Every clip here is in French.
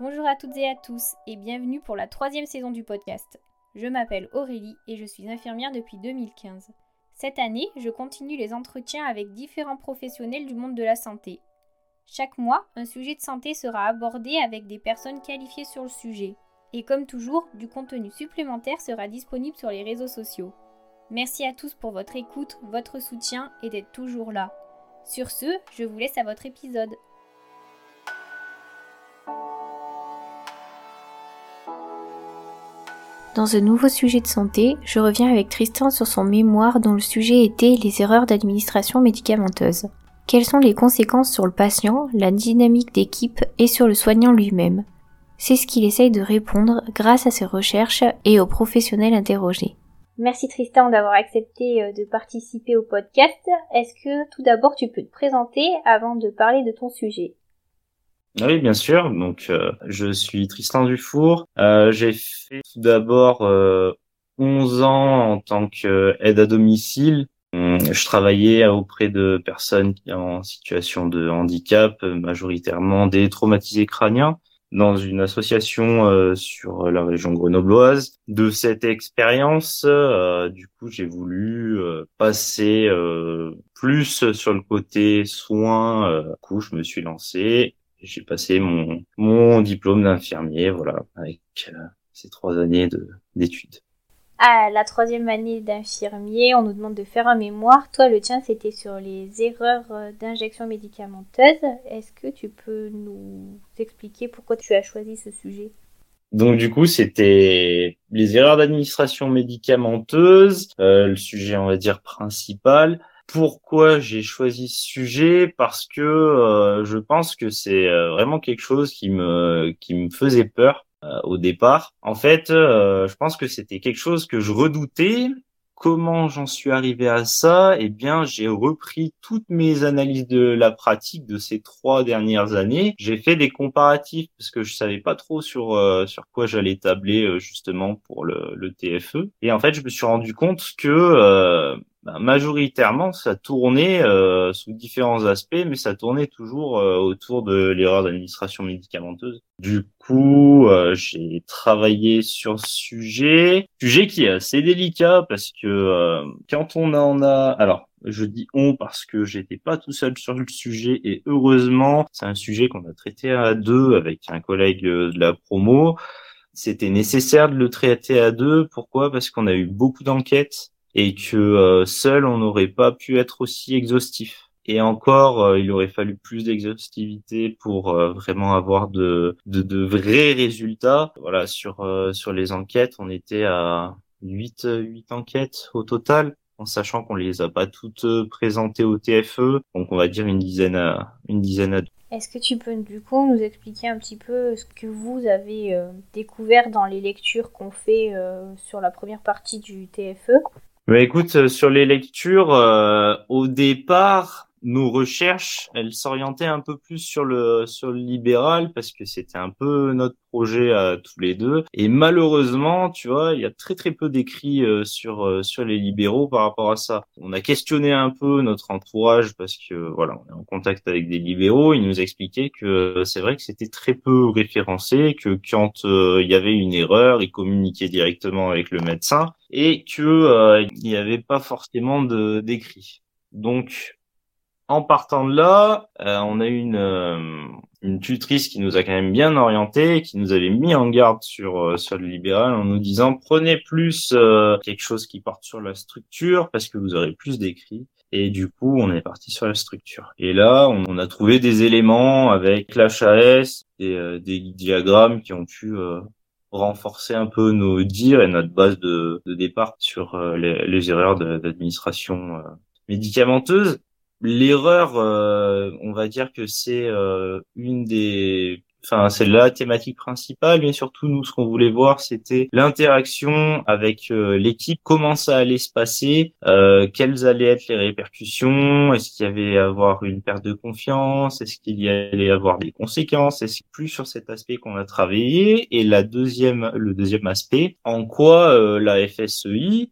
Bonjour à toutes et à tous et bienvenue pour la troisième saison du podcast. Je m'appelle Aurélie et je suis infirmière depuis 2015. Cette année, je continue les entretiens avec différents professionnels du monde de la santé. Chaque mois, un sujet de santé sera abordé avec des personnes qualifiées sur le sujet. Et comme toujours, du contenu supplémentaire sera disponible sur les réseaux sociaux. Merci à tous pour votre écoute, votre soutien et d'être toujours là. Sur ce, je vous laisse à votre épisode. Dans ce nouveau sujet de santé, je reviens avec Tristan sur son mémoire dont le sujet était les erreurs d'administration médicamenteuse. Quelles sont les conséquences sur le patient, la dynamique d'équipe et sur le soignant lui-même? C'est ce qu'il essaye de répondre grâce à ses recherches et aux professionnels interrogés. Merci Tristan d'avoir accepté euh, de participer au podcast. Est-ce que tout d'abord tu peux te présenter avant de parler de ton sujet? Oui, bien sûr. Donc, euh, je suis Tristan Dufour. Euh, j'ai fait tout d'abord 11 ans en tant qu'aide à domicile. Hum, je travaillais auprès de personnes en situation de handicap, majoritairement des traumatisés crâniens dans une association euh, sur la région grenobloise. De cette expérience, euh, du coup, j'ai voulu euh, passer plus sur le côté soins. du coup, je me suis lancé. J'ai passé mon, mon diplôme d'infirmier, voilà, avec ces trois années d'études à la troisième année d'infirmier, on nous demande de faire un mémoire. Toi, le tien, c'était sur les erreurs euh, d'injection médicamenteuse. Est-ce que tu peux nous expliquer pourquoi tu as choisi ce sujet? Donc du coup, c'était les erreurs d'administration médicamenteuse, euh, le sujet, on va dire, principal. Pourquoi j'ai choisi ce sujet Parce que euh, je pense que c'est vraiment quelque chose qui me qui me faisait peur euh, au départ. En fait, euh, je pense que c'était quelque chose que je redoutais. Comment j'en suis arrivé à ça? Eh bien, j'ai repris toutes mes analyses de la pratique de ces trois dernières années. J'ai fait des comparatifs parce que je savais pas trop sur euh, sur quoi j'allais tabler justement pour le, le, TFE. Et en fait, je me suis rendu compte que bah, majoritairement, ça tournait euh, sous différents aspects, mais ça tournait toujours euh, autour de l'erreur d'administration médicamenteuse. Du coup, euh, j'ai travaillé sur ce sujet, sujet qui est assez délicat parce que quand on en a, alors je dis on parce que j'étais pas tout seul sur le sujet et heureusement, c'est un sujet qu'on a traité à deux avec un collègue de la promo. C'était nécessaire de le traiter à deux. Pourquoi? Parce qu'on a eu beaucoup d'enquêtes et que euh, seul on n'aurait pas pu être aussi exhaustif. Et encore, euh, il aurait fallu plus d'exhaustivité pour euh, vraiment avoir de, de, de, vrais résultats. Voilà, sur sur les enquêtes, on était à 8 8 enquêtes au total, en sachant qu'on les a pas toutes présentées au TFE, donc on va dire une dizaine à une dizaine à deux. Est-ce que tu peux du coup nous expliquer un petit peu ce que vous avez découvert dans les lectures qu'on fait sur la première partie du TFE mais écoute, euh, sur les lectures, euh, au départ, nos recherches, elles s'orientaient un peu plus sur le sur le libéral parce que c'était un peu notre projet à tous les deux. Et malheureusement, tu vois, il y a très très peu d'écrits euh, sur euh, sur les libéraux par rapport à ça. On a questionné un peu notre entourage parce que voilà, on est en contact avec des libéraux. Ils nous expliquaient que c'est vrai que c'était très peu référencé, que quand euh, il y avait une erreur, ils communiquaient directement avec le médecin et que il n'y avait pas forcément de d'écrits. Donc en partant de là, euh, on a eu une, euh, une tutrice qui nous a quand même bien orienté, qui nous avait mis en garde sur euh, sur le libéral en nous disant prenez plus quelque chose qui porte sur la structure parce que vous aurez plus d'écrits. Et du coup, on est parti sur la structure. Et là, on, a trouvé des éléments avec l'HAS, des, des diagrammes qui ont pu renforcer un peu nos dires et notre base de, de départ sur les, les erreurs d'administration médicamenteuse l'erreur, euh, on va dire que c'est euh, une des enfin c'est la thématique principale mais surtout nous ce qu'on voulait voir c'était l'interaction avec euh, l'équipe. Comment ça allait se passer quelles allaient être les répercussions? Est-ce qu'il y avait avoir une perte de confiance? Est-ce qu'il y allait avoir des conséquences? Est-ce plus sur cet aspect qu'on a travaillé? Et la deuxième le deuxième aspect en quoi la FSEI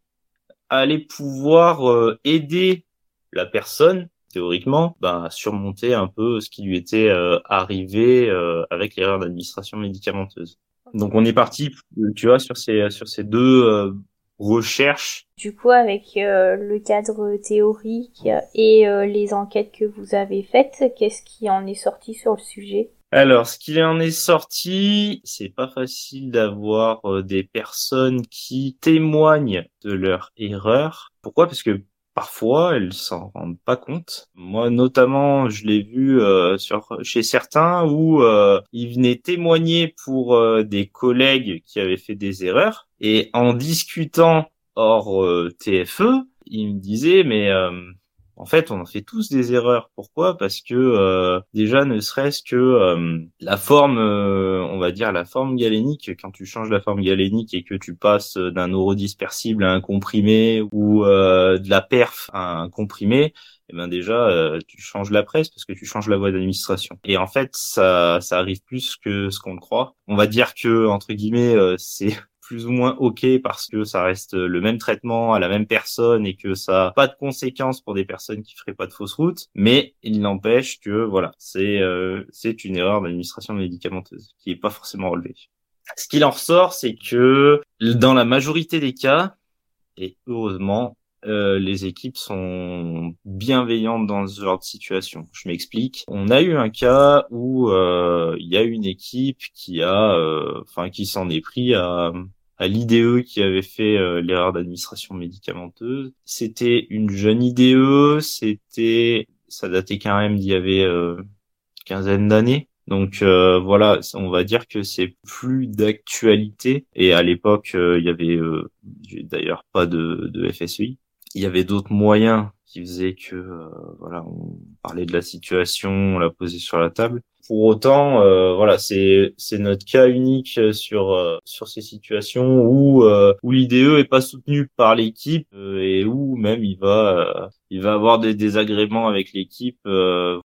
allait pouvoir aider la personne théoriquement, bah, surmonter un peu ce qui lui était arrivé avec l'erreur d'administration médicamenteuse. Donc on est parti, tu vois, sur ces sur ces deux recherches. Du coup, avec le cadre théorique et les enquêtes que vous avez faites, qu'est-ce qui en est sorti sur le sujet? Alors, ce qu'il en est sorti, c'est pas facile d'avoir euh, des personnes qui témoignent de leur erreur. Pourquoi? Parce que parfois elles s'en rendent pas compte. Moi, notamment, je l'ai vu euh, sur chez certains où euh, ils venaient témoigner pour des collègues qui avaient fait des erreurs et en discutant hors TFE, ils me disaient mais en fait, on en fait tous des erreurs. Pourquoi? Parce que euh, déjà, ne serait-ce que euh, la forme, euh, on va dire la forme galénique, quand tu changes la forme galénique et que tu passes d'un neurodispersible à un comprimé ou de la perf à un comprimé, eh ben déjà tu changes la presse parce que tu changes la voie d'administration. Et en fait, ça ça arrive plus que ce qu'on le croit. On va dire que entre guillemets, c'est plus ou moins ok parce que ça reste le même traitement à la même personne et que ça n'a pas de conséquences pour des personnes qui feraient pas de fausse route. Mais il n'empêche que voilà, c'est euh, c'est une erreur d'administration médicamenteuse qui est pas forcément relevée. Ce qu'il en ressort, c'est que dans la majorité des cas, et heureusement, euh, les équipes sont bienveillantes dans ce genre de situation. Je m'explique. On a eu un cas où euh, il y a une équipe qui a, enfin, qui s'en est pris à à l'IDE qui avait fait euh, l'erreur d'administration médicamenteuse. C'était une jeune IDE, c'était ça datait quand même d'il y avait euh, quinzaine d'années. Donc euh, voilà, on va dire que c'est plus d'actualité. Et à l'époque, il y avait d'ailleurs pas de, de FSI. Il y avait d'autres moyens qui faisaient que voilà, on parlait de la situation, on l'a posé sur la table. Pour autant, euh, voilà, c'est c'est notre cas unique sur euh, sur ces situations où euh, où l'IDE est pas soutenu par l'équipe et où même il va il va avoir des désagréments avec l'équipe.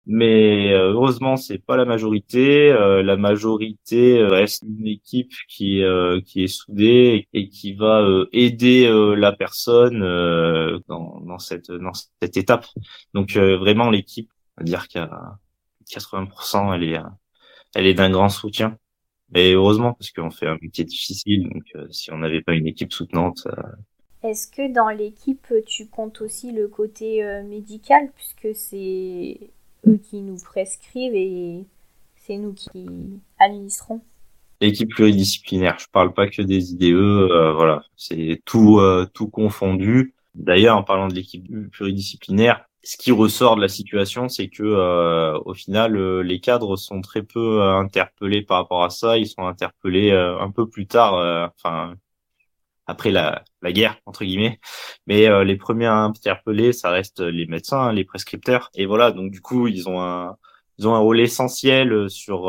mais heureusement, c'est pas la majorité. la majorité reste une équipe qui qui est soudée et qui va aider la personne dans dans cette dans cette étape. Donc vraiment l'équipe, on dire a 80%, elle est, elle est d'un grand soutien. Et heureusement, parce qu'on fait un métier difficile, donc euh, si on n'avait pas une équipe soutenante. Euh, Est-ce que dans l'équipe, tu comptes aussi le côté euh, médical, puisque c'est eux qui nous prescrivent et c'est nous qui administrons? L'équipe pluridisciplinaire, je parle pas que des IDE, voilà, c'est tout, tout confondu. D'ailleurs, en parlant de l'équipe pluridisciplinaire, ce qui ressort de la situation, c'est que euh, au final, euh, les cadres sont très peu euh, interpellés par rapport à ça. Ils sont interpellés un peu plus tard, enfin après la, la guerre entre guillemets. Mais les premiers à interpeller, ça reste les médecins, les prescripteurs. Et voilà, donc du coup, ils ont un ils ont un rôle essentiel sur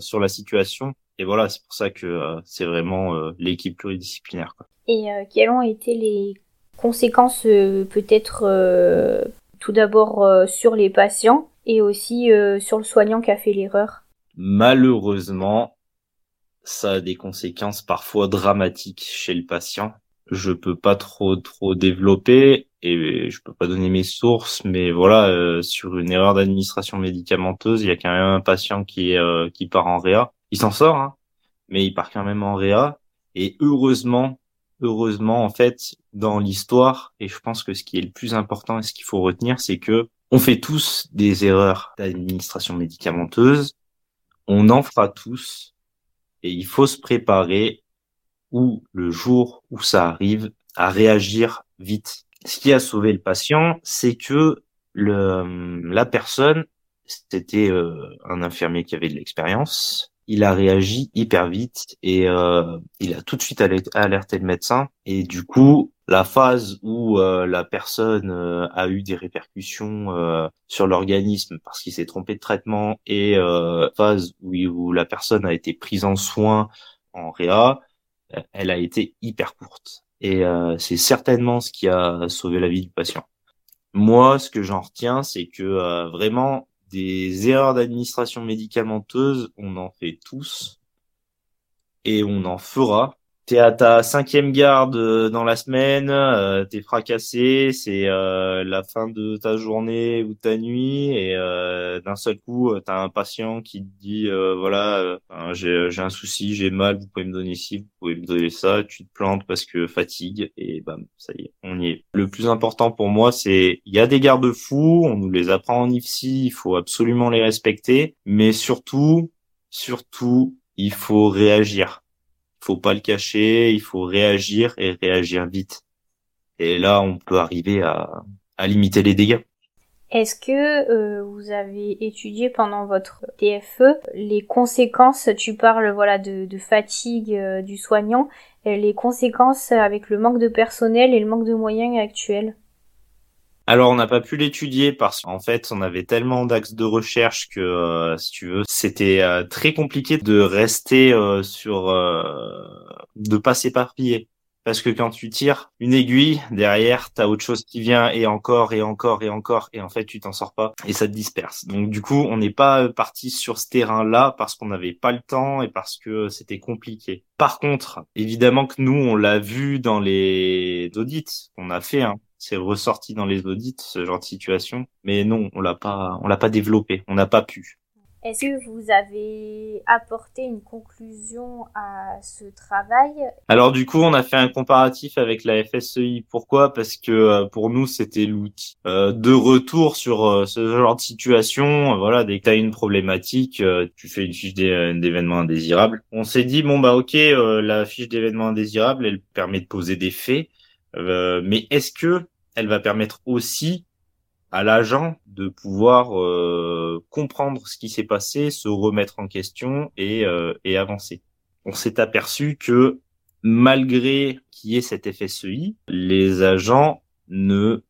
sur la situation. Et voilà, c'est pour ça que c'est vraiment l'équipe pluridisciplinaire. Quoi. Et quelles ont été les conséquences peut-être tout d'abord euh, sur les patients et aussi euh, sur le soignant qui a fait l'erreur Malheureusement, ça a des conséquences parfois dramatiques chez le patient. Je peux pas trop trop développer et je peux pas donner mes sources, mais voilà, euh, sur une erreur d'administration médicamenteuse, il y a quand même un patient qui est qui part en réa. Il s'en sort, hein, mais il part quand même en réa. Et heureusement, heureusement, en fait, dans l'histoire, et je pense que ce qui est le plus important et ce qu'il faut retenir, c'est que on fait tous des erreurs d'administration médicamenteuse, on en fera tous, et il faut se préparer ou le jour où ça arrive à réagir vite. Ce qui a sauvé le patient, c'est que le, la personne, c'était euh, un infirmier qui avait de l'expérience, il a réagi hyper vite et euh, il a tout de suite alerté le médecin. Et du coup, la phase où euh, la personne euh, a eu des répercussions sur l'organisme parce qu'il s'est trompé de traitement et phase où, la personne a été prise en soin en réa, elle a été hyper courte. Et c'est certainement ce qui a sauvé la vie du patient. Moi, ce que j'en retiens, c'est que vraiment, des erreurs d'administration médicamenteuse, on en fait tous et on en fera t'es à ta cinquième garde euh, dans la semaine, euh, t'es fracassé, c'est euh, la fin de ta journée ou ta nuit, et euh, d'un seul coup, t'as un patient qui te dit, voilà, j'ai un souci, j'ai mal, vous pouvez me donner ci, vous pouvez me donner ça, tu te plantes parce que fatigue, et bam, ça y est, on y est. Le plus important pour moi, c'est, il y a des garde-fous, on nous les apprend en IFSI, il faut absolument les respecter, mais surtout, surtout, il faut réagir faut pas le cacher, il faut réagir et réagir vite. Et là, on peut arriver à, à limiter les dégâts. Est-ce que euh, vous avez étudié pendant votre TFE les conséquences, tu parles voilà de, fatigue euh, du soignant, les conséquences avec le manque de personnel et le manque de moyens actuels? Alors on n'a pas pu l'étudier parce qu'en fait on avait tellement d'axes de recherche que euh, si tu veux c'était euh, très compliqué de rester euh, sur de pas s'éparpiller. Parce que quand tu tires une aiguille derrière t'as autre chose qui vient et encore et encore et encore et en fait tu t'en sors pas et ça te disperse. Donc du coup on n'est pas parti sur ce terrain là parce qu'on n'avait pas le temps et parce que c'était compliqué. Par contre évidemment que nous on l'a vu dans les audits qu'on a fait hein c'est ressorti dans les audits ce genre de situation mais non on l'a pas on l'a pas développé on n'a pas pu est-ce que vous avez apporté une conclusion à ce travail? Alors du coup, on a fait un comparatif avec la FSEI. Pourquoi? Parce que euh, pour nous, c'était l'outil euh, de retour sur euh, ce genre de situation. Voilà, dès que tu as une problématique, tu fais une fiche d'événements indésirables. On s'est dit bon bah ok, la fiche d'événements indésirables, elle permet de poser des faits. Euh, mais est-ce que elle va permettre aussi à l'agent de pouvoir euh, comprendre ce qui s'est passé, se remettre en question et, euh, et avancer? On s'est aperçu que malgré qu'il y ait cette FSEI, les agents ne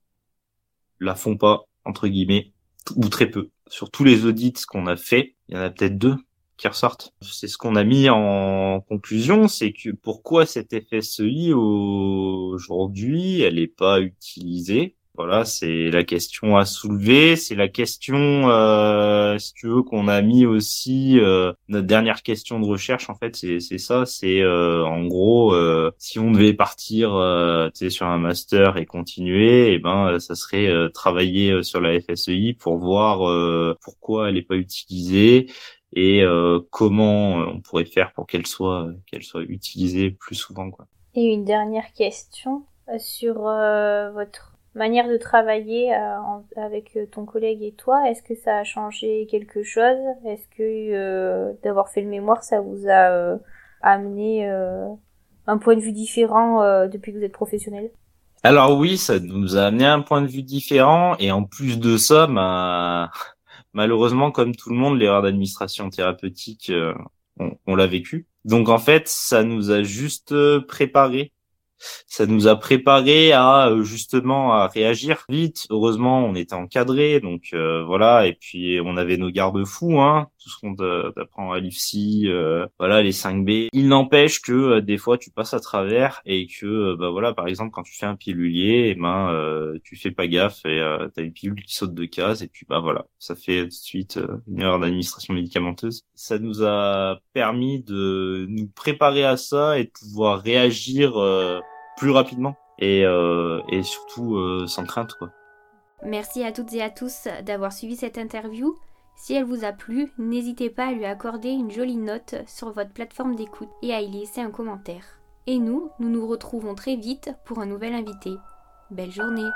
la font pas, entre guillemets, ou très peu. Sur tous les audits qu'on a fait, il y en a peut-être deux ressortent. C'est ce qu'on a mis en conclusion, c'est que pourquoi cette FSEI aujourd'hui, elle n'est pas utilisée? Voilà, c'est la question à soulever. C'est la question, euh, si tu veux, qu'on a mis aussi euh, notre dernière question de recherche. En fait, c'est ça. C'est euh, en gros, euh, si on devait partir, euh, sur un master et continuer, et eh ben, ça serait travailler sur la FSEI pour voir pourquoi elle n'est pas utilisée et comment on pourrait faire pour qu'elle soit qu'elle soit utilisée plus souvent, quoi. Et une dernière question sur votre manière de travailler euh, avec euh, ton collègue et toi, est-ce que ça a changé quelque chose? Est-ce que euh, d'avoir fait le mémoire, ça vous a amené un point de vue différent depuis que vous êtes professionnel? Alors oui, ça nous a amené un point de vue différent et en plus de ça, bah, malheureusement, comme tout le monde, l'erreur d'administration thérapeutique, on, on l'a vécu. Donc en fait, ça nous a juste préparé ça nous a préparé à euh, justement à réagir vite. Heureusement, on était encadré, donc euh, voilà. Et puis on avait nos garde-fous, hein, tout ce qu'on apprend à l'IFSI, euh, voilà les 5B. Il n'empêche que des fois tu passes à travers et que bah voilà, par exemple quand tu fais un pilulier, et eh ben tu fais pas gaffe et t'as une pilule qui saute de case et puis bah voilà, ça fait tout de suite une erreur d'administration médicamenteuse. Ça nous a permis de nous préparer à ça et de pouvoir réagir plus rapidement et, euh, et surtout euh, sans crainte. Quoi. Merci à toutes et à tous d'avoir suivi cette interview. Si elle vous a plu, n'hésitez pas à lui accorder une jolie note sur votre plateforme d'écoute et à y laisser un commentaire. Et nous, nous nous retrouvons très vite pour un nouvel invité. Belle journée